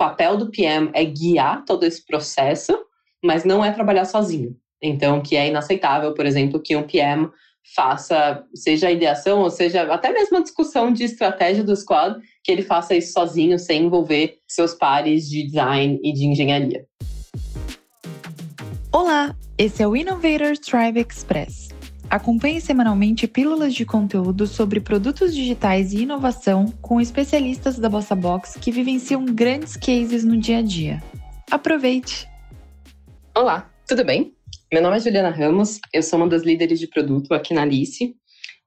papel do PM é guiar todo esse processo, mas não é trabalhar sozinho. Então, que é inaceitável, por exemplo, que um PM faça, seja a ideação, ou seja, até mesmo a discussão de estratégia do squad, que ele faça isso sozinho, sem envolver seus pares de design e de engenharia. Olá, esse é o Innovator Tribe Express. Acompanhe semanalmente pílulas de conteúdo sobre produtos digitais e inovação com especialistas da Bossa Box que vivenciam grandes cases no dia a dia. Aproveite! Olá, tudo bem? Meu nome é Juliana Ramos, eu sou uma das líderes de produto aqui na Alice.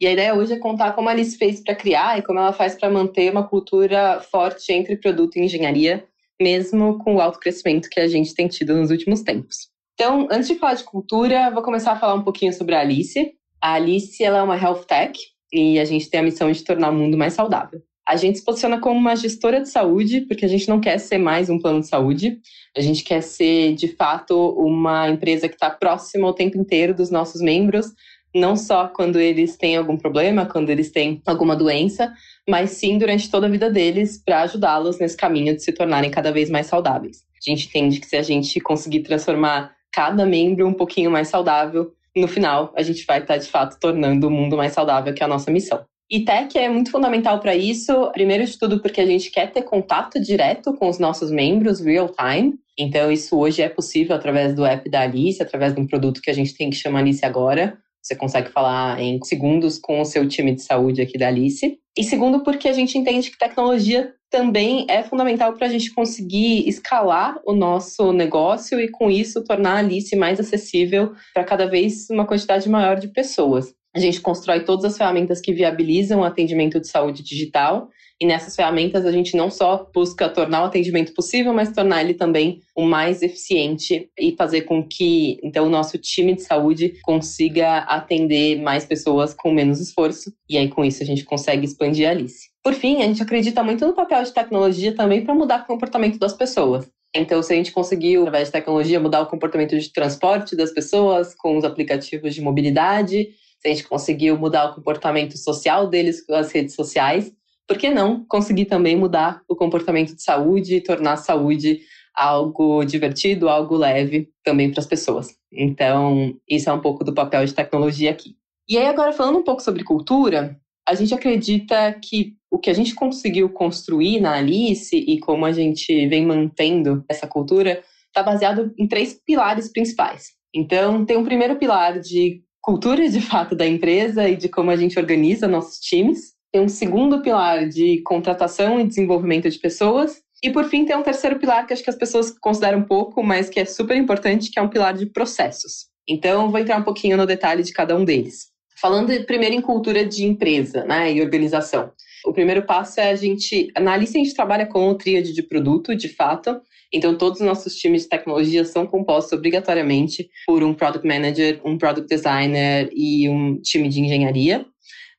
E a ideia hoje é contar como a Alice fez para criar e como ela faz para manter uma cultura forte entre produto e engenharia, mesmo com o alto crescimento que a gente tem tido nos últimos tempos. Então, antes de falar de cultura, vou começar a falar um pouquinho sobre a Alice. A Alice ela é uma health tech e a gente tem a missão de tornar o mundo mais saudável. A gente se posiciona como uma gestora de saúde, porque a gente não quer ser mais um plano de saúde. A gente quer ser, de fato, uma empresa que está próxima o tempo inteiro dos nossos membros, não só quando eles têm algum problema, quando eles têm alguma doença, mas sim durante toda a vida deles, para ajudá-los nesse caminho de se tornarem cada vez mais saudáveis. A gente entende que se a gente conseguir transformar cada membro um pouquinho mais saudável, no final a gente vai estar de fato tornando o mundo mais saudável, que é a nossa missão. E tech é muito fundamental para isso, primeiro de tudo porque a gente quer ter contato direto com os nossos membros real time. Então isso hoje é possível através do app da Alice, através de um produto que a gente tem que chamar Alice agora. Você consegue falar em segundos com o seu time de saúde aqui da Alice. E segundo, porque a gente entende que tecnologia também é fundamental para a gente conseguir escalar o nosso negócio e, com isso, tornar a Alice mais acessível para cada vez uma quantidade maior de pessoas. A gente constrói todas as ferramentas que viabilizam o atendimento de saúde digital e nessas ferramentas a gente não só busca tornar o atendimento possível, mas tornar ele também o mais eficiente e fazer com que então o nosso time de saúde consiga atender mais pessoas com menos esforço. E aí com isso a gente consegue expandir a Alice. Por fim, a gente acredita muito no papel de tecnologia também para mudar o comportamento das pessoas. Então, se a gente conseguiu, através de tecnologia, mudar o comportamento de transporte das pessoas com os aplicativos de mobilidade, se a gente conseguiu mudar o comportamento social deles com as redes sociais, por que não conseguir também mudar o comportamento de saúde e tornar a saúde algo divertido, algo leve também para as pessoas? Então, isso é um pouco do papel de tecnologia aqui. E aí, agora falando um pouco sobre cultura, a gente acredita que o que a gente conseguiu construir na Alice e como a gente vem mantendo essa cultura está baseado em três pilares principais. Então, tem um primeiro pilar de cultura de fato da empresa e de como a gente organiza nossos times. Tem um segundo pilar de contratação e desenvolvimento de pessoas. E por fim, tem um terceiro pilar que acho que as pessoas consideram pouco, mas que é super importante, que é um pilar de processos. Então, vou entrar um pouquinho no detalhe de cada um deles. Falando primeiro em cultura de empresa né, e organização. O primeiro passo é a gente. Na Alice, a gente trabalha com o tríade de produto, de fato. Então, todos os nossos times de tecnologia são compostos obrigatoriamente por um product manager, um product designer e um time de engenharia.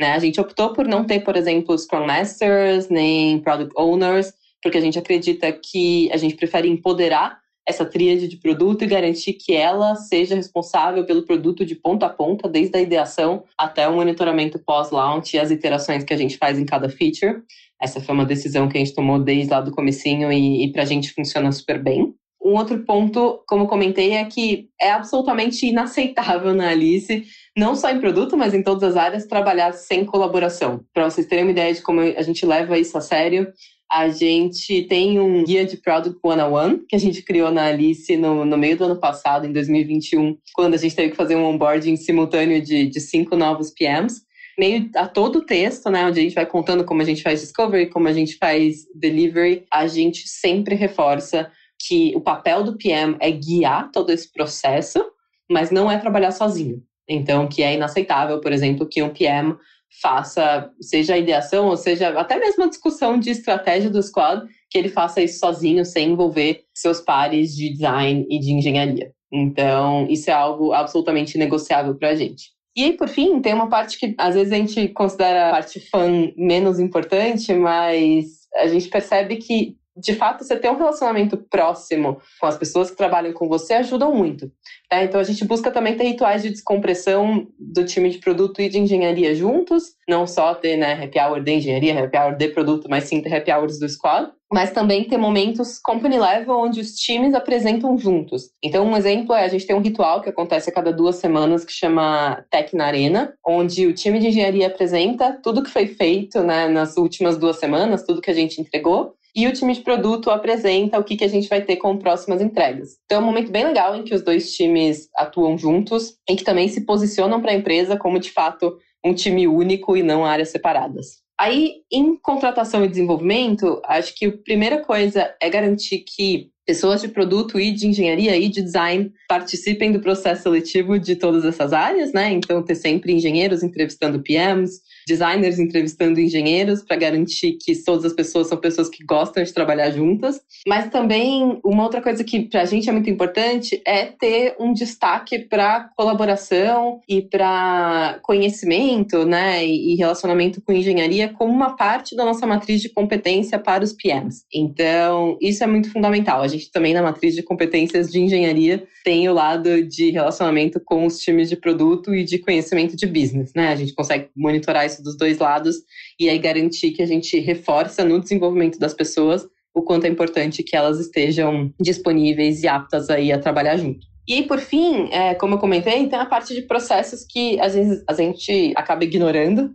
Né? A gente optou por não ter, por exemplo, Scrum Masters nem Product Owners, porque a gente acredita que a gente prefere empoderar essa tríade de produto e garantir que ela seja responsável pelo produto de ponta a ponta, desde a ideação até o monitoramento pós-launch e as iterações que a gente faz em cada feature. Essa foi uma decisão que a gente tomou desde lá do comecinho e, e para a gente funciona super bem. Um outro ponto, como comentei, é que é absolutamente inaceitável na Alice, não só em produto, mas em todas as áreas, trabalhar sem colaboração. Para vocês terem uma ideia de como a gente leva isso a sério, a gente tem um guia de Product One-on-One que a gente criou na Alice no, no meio do ano passado, em 2021, quando a gente teve que fazer um onboarding simultâneo de, de cinco novos PMs. Meio a todo o texto, né, onde a gente vai contando como a gente faz discovery, como a gente faz delivery, a gente sempre reforça que o papel do PM é guiar todo esse processo, mas não é trabalhar sozinho. Então, que é inaceitável, por exemplo, que um PM faça, seja a ideação, ou seja, até mesmo a discussão de estratégia do squad, que ele faça isso sozinho, sem envolver seus pares de design e de engenharia. Então, isso é algo absolutamente negociável para a gente. E aí, por fim, tem uma parte que às vezes a gente considera a parte fã menos importante, mas a gente percebe que de fato, você ter um relacionamento próximo com as pessoas que trabalham com você ajudam muito. Né? Então, a gente busca também ter rituais de descompressão do time de produto e de engenharia juntos, não só ter né, happy hour de engenharia, happy hour de produto, mas sim ter happy hours do squad mas também ter momentos company level onde os times apresentam juntos. Então, um exemplo é a gente tem um ritual que acontece a cada duas semanas que chama Tech na Arena, onde o time de engenharia apresenta tudo que foi feito né, nas últimas duas semanas, tudo que a gente entregou, e o time de produto apresenta o que, que a gente vai ter com próximas entregas. Então é um momento bem legal em que os dois times atuam juntos, em que também se posicionam para a empresa como de fato um time único e não áreas separadas. Aí, em contratação e desenvolvimento, acho que a primeira coisa é garantir que pessoas de produto e de engenharia e de design participem do processo seletivo de todas essas áreas, né? Então, ter sempre engenheiros entrevistando PMs, designers entrevistando engenheiros para garantir que todas as pessoas são pessoas que gostam de trabalhar juntas. Mas também uma outra coisa que para a gente é muito importante é ter um destaque para colaboração e para conhecimento, né, e relacionamento com engenharia como uma parte da nossa matriz de competência para os PMs. Então, isso é muito fundamental. A gente também na matriz de competências de engenharia tem o lado de relacionamento com os times de produto e de conhecimento de business, né? A gente consegue monitorar isso dos dois lados e aí garantir que a gente reforça no desenvolvimento das pessoas o quanto é importante que elas estejam disponíveis e aptas aí a trabalhar junto. E aí, por fim, é, como eu comentei, tem a parte de processos que às vezes a gente acaba ignorando,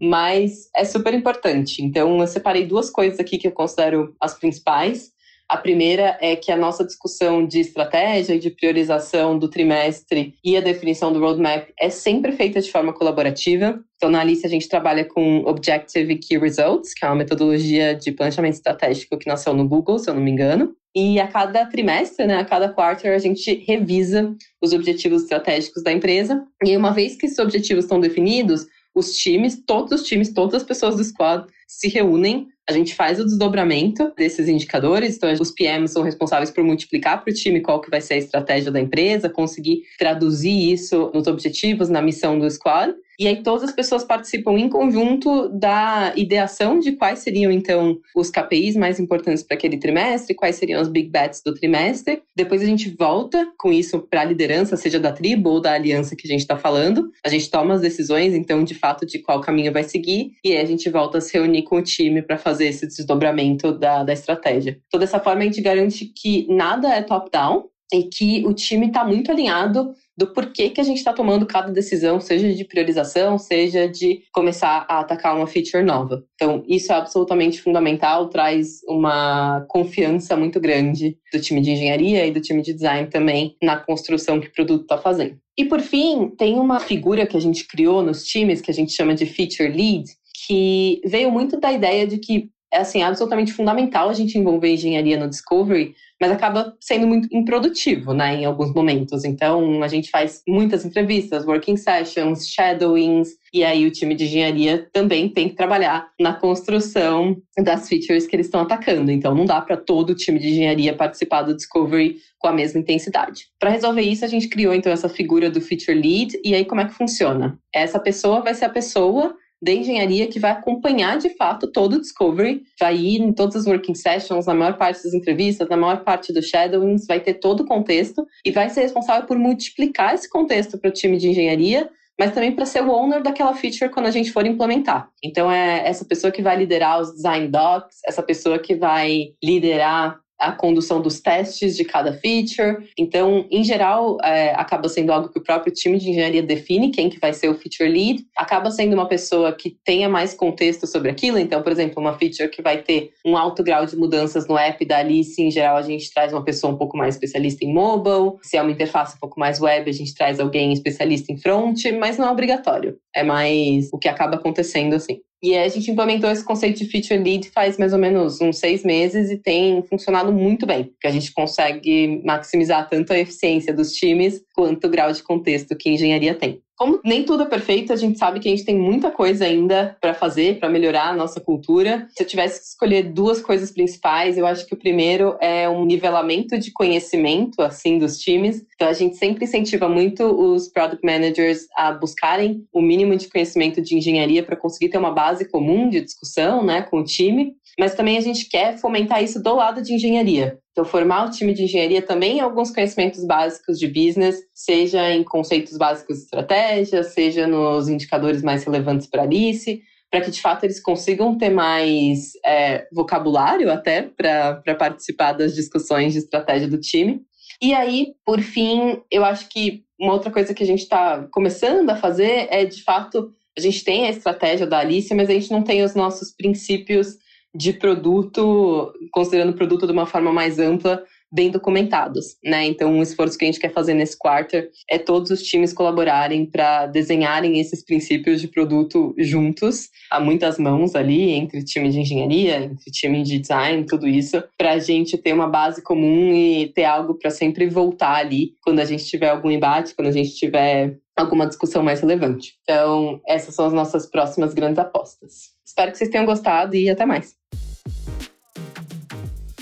mas é super importante. Então, eu separei duas coisas aqui que eu considero as principais. A primeira é que a nossa discussão de estratégia e de priorização do trimestre e a definição do roadmap é sempre feita de forma colaborativa. Então, na Alice, a gente trabalha com Objective Key Results, que é uma metodologia de planejamento estratégico que nasceu no Google, se eu não me engano. E a cada trimestre, né, a cada quarter, a gente revisa os objetivos estratégicos da empresa. E uma vez que esses objetivos estão definidos, os times, todos os times, todas as pessoas do squad se reúnem a gente faz o desdobramento desses indicadores, então os PMs são responsáveis por multiplicar para o time qual que vai ser a estratégia da empresa, conseguir traduzir isso nos objetivos, na missão do squad. E aí todas as pessoas participam em conjunto da ideação de quais seriam então os KPIs mais importantes para aquele trimestre, quais seriam as big bets do trimestre. Depois a gente volta com isso para a liderança, seja da tribo ou da aliança que a gente está falando. A gente toma as decisões então de fato de qual caminho vai seguir e aí a gente volta a se reunir com o time para fazer esse desdobramento da, da estratégia. Então dessa forma a gente garante que nada é top-down e que o time está muito alinhado do porquê que a gente está tomando cada decisão, seja de priorização, seja de começar a atacar uma feature nova. Então, isso é absolutamente fundamental, traz uma confiança muito grande do time de engenharia e do time de design também na construção que o produto está fazendo. E por fim, tem uma figura que a gente criou nos times que a gente chama de feature lead, que veio muito da ideia de que é assim absolutamente fundamental a gente envolver engenharia no discovery, mas acaba sendo muito improdutivo, né, em alguns momentos. Então, a gente faz muitas entrevistas, working sessions, shadowings, e aí o time de engenharia também tem que trabalhar na construção das features que eles estão atacando. Então, não dá para todo o time de engenharia participar do discovery com a mesma intensidade. Para resolver isso, a gente criou então essa figura do feature lead, e aí como é que funciona? Essa pessoa vai ser a pessoa de engenharia que vai acompanhar de fato todo o discovery, vai ir em todas as working sessions, na maior parte das entrevistas, na maior parte dos shadowings, vai ter todo o contexto e vai ser responsável por multiplicar esse contexto para o time de engenharia, mas também para ser o owner daquela feature quando a gente for implementar. Então é essa pessoa que vai liderar os design docs, essa pessoa que vai liderar a condução dos testes de cada feature. Então, em geral, é, acaba sendo algo que o próprio time de engenharia define quem que vai ser o feature lead. Acaba sendo uma pessoa que tenha mais contexto sobre aquilo. Então, por exemplo, uma feature que vai ter um alto grau de mudanças no app da Alice, em geral, a gente traz uma pessoa um pouco mais especialista em mobile. Se é uma interface um pouco mais web, a gente traz alguém especialista em front, mas não é obrigatório. É mais o que acaba acontecendo assim. E a gente implementou esse conceito de feature lead faz mais ou menos uns seis meses e tem funcionado muito bem, porque a gente consegue maximizar tanto a eficiência dos times quanto o grau de contexto que a engenharia tem. Como nem tudo é perfeito, a gente sabe que a gente tem muita coisa ainda para fazer, para melhorar a nossa cultura. Se eu tivesse que escolher duas coisas principais, eu acho que o primeiro é um nivelamento de conhecimento assim dos times. Então a gente sempre incentiva muito os product managers a buscarem o mínimo de conhecimento de engenharia para conseguir ter uma base comum de discussão, né, com o time. Mas também a gente quer fomentar isso do lado de engenharia. Então, formar o time de engenharia também em alguns conhecimentos básicos de business, seja em conceitos básicos de estratégia, seja nos indicadores mais relevantes para a Alice, para que de fato eles consigam ter mais é, vocabulário até para participar das discussões de estratégia do time. E aí, por fim, eu acho que uma outra coisa que a gente está começando a fazer é, de fato, a gente tem a estratégia da Alice, mas a gente não tem os nossos princípios de produto, considerando o produto de uma forma mais ampla, bem documentados, né? Então, um esforço que a gente quer fazer nesse quarter é todos os times colaborarem para desenharem esses princípios de produto juntos, há muitas mãos ali entre time de engenharia, entre time de design, tudo isso, para a gente ter uma base comum e ter algo para sempre voltar ali quando a gente tiver algum embate, quando a gente tiver alguma discussão mais relevante. Então, essas são as nossas próximas grandes apostas. Espero que vocês tenham gostado e até mais.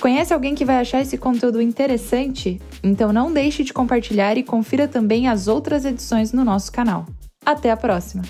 Conhece alguém que vai achar esse conteúdo interessante? Então não deixe de compartilhar e confira também as outras edições no nosso canal. Até a próxima!